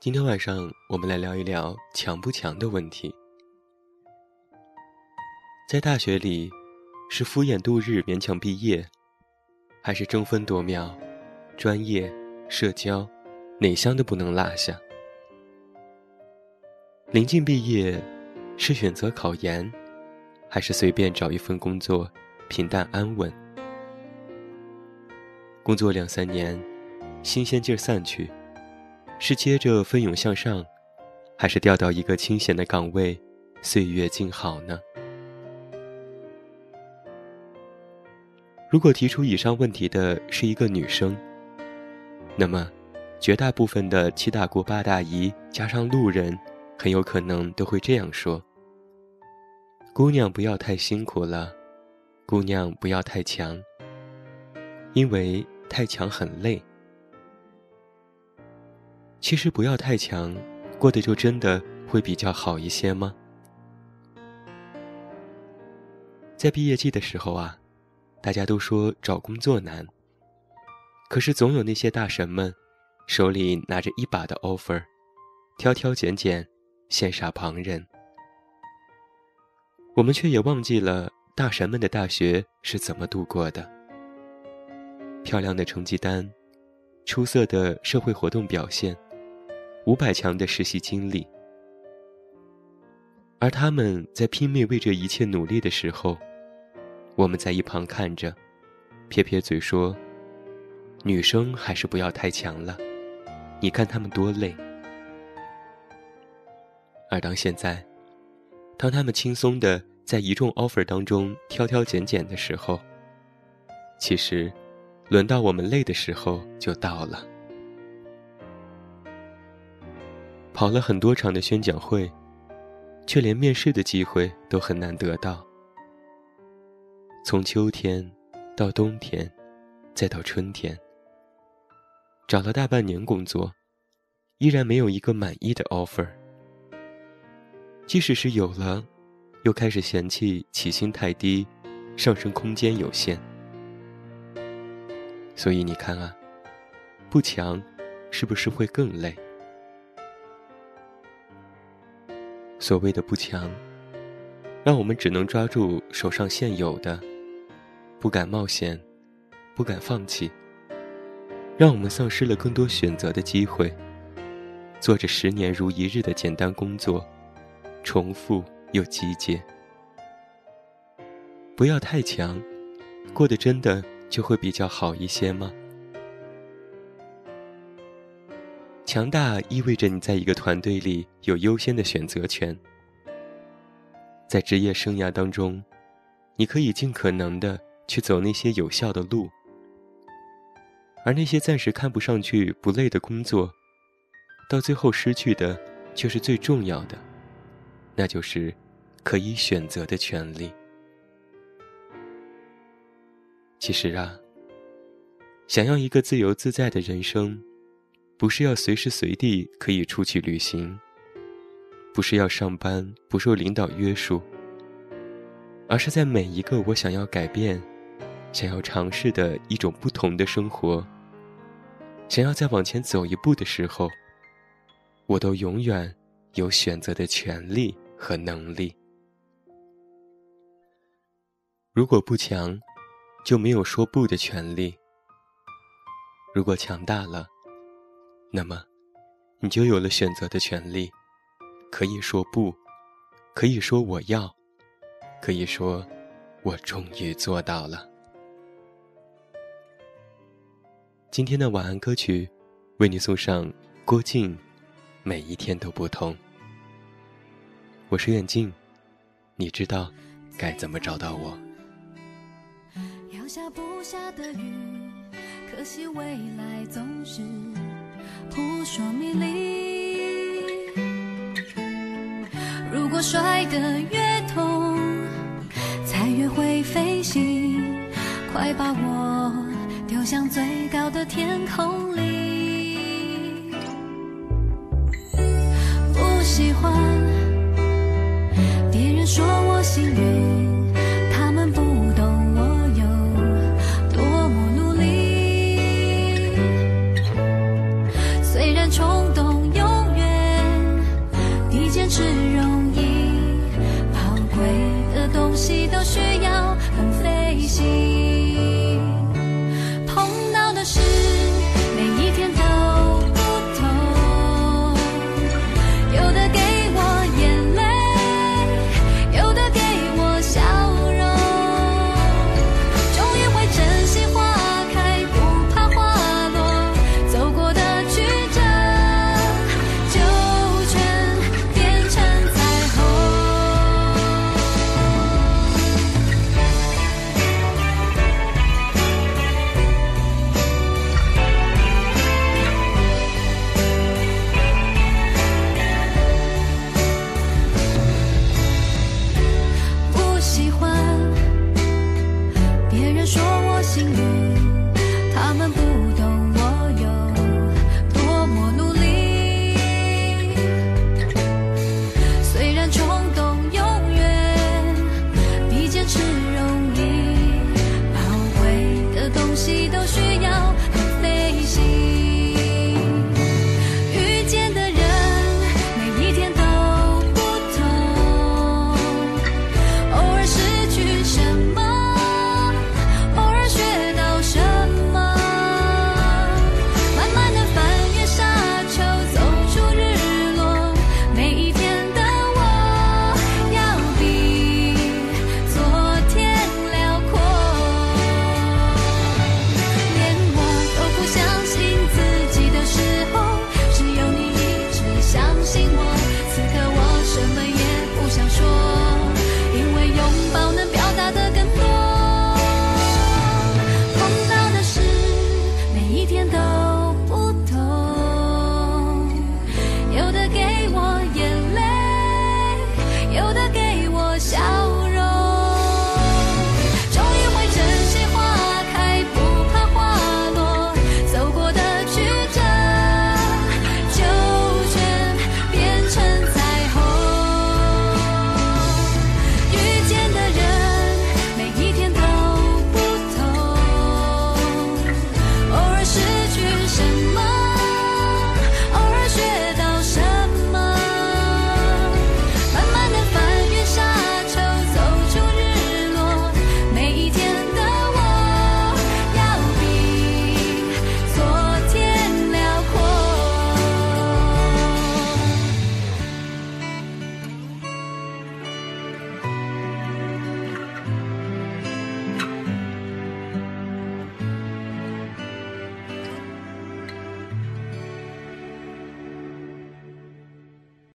今天晚上我们来聊一聊强不强的问题。在大学里，是敷衍度日勉强毕业，还是争分夺秒，专业、社交，哪项都不能落下？临近毕业，是选择考研，还是随便找一份工作，平淡安稳？工作两三年，新鲜劲儿散去，是接着奋勇向上，还是调到一个清闲的岗位，岁月静好呢？如果提出以上问题的是一个女生，那么，绝大部分的七大姑八大姨加上路人，很有可能都会这样说：“姑娘不要太辛苦了，姑娘不要太强，因为太强很累。”其实不要太强，过得就真的会比较好一些吗？在毕业季的时候啊。大家都说找工作难，可是总有那些大神们，手里拿着一把的 offer，挑挑拣拣，羡煞旁人。我们却也忘记了大神们的大学是怎么度过的。漂亮的成绩单，出色的社会活动表现，五百强的实习经历，而他们在拼命为这一切努力的时候。我们在一旁看着，撇撇嘴说：“女生还是不要太强了，你看他们多累。”而当现在，当他们轻松的在一众 offer 当中挑挑拣拣的时候，其实，轮到我们累的时候就到了。跑了很多场的宣讲会，却连面试的机会都很难得到。从秋天到冬天，再到春天，找了大半年工作，依然没有一个满意的 offer。即使是有了，又开始嫌弃起薪太低，上升空间有限。所以你看啊，不强，是不是会更累？所谓的不强，让我们只能抓住手上现有的。不敢冒险，不敢放弃，让我们丧失了更多选择的机会。做着十年如一日的简单工作，重复又机械。不要太强，过得真的就会比较好一些吗？强大意味着你在一个团队里有优先的选择权，在职业生涯当中，你可以尽可能的。去走那些有效的路，而那些暂时看不上去不累的工作，到最后失去的却是最重要的，那就是可以选择的权利。其实啊，想要一个自由自在的人生，不是要随时随地可以出去旅行，不是要上班不受领导约束，而是在每一个我想要改变。想要尝试的一种不同的生活，想要再往前走一步的时候，我都永远有选择的权利和能力。如果不强，就没有说不的权利；如果强大了，那么你就有了选择的权利，可以说不，可以说我要，可以说我终于做到了。今天的晚安歌曲，为你送上郭靖。每一天都不同。我是远近，你知道该怎么找到我。要下不下的雨，可惜未来总是扑朔迷离。如果摔得越痛，才越会飞行，快把我。丢向最高的天空里，不喜欢别人说我幸运，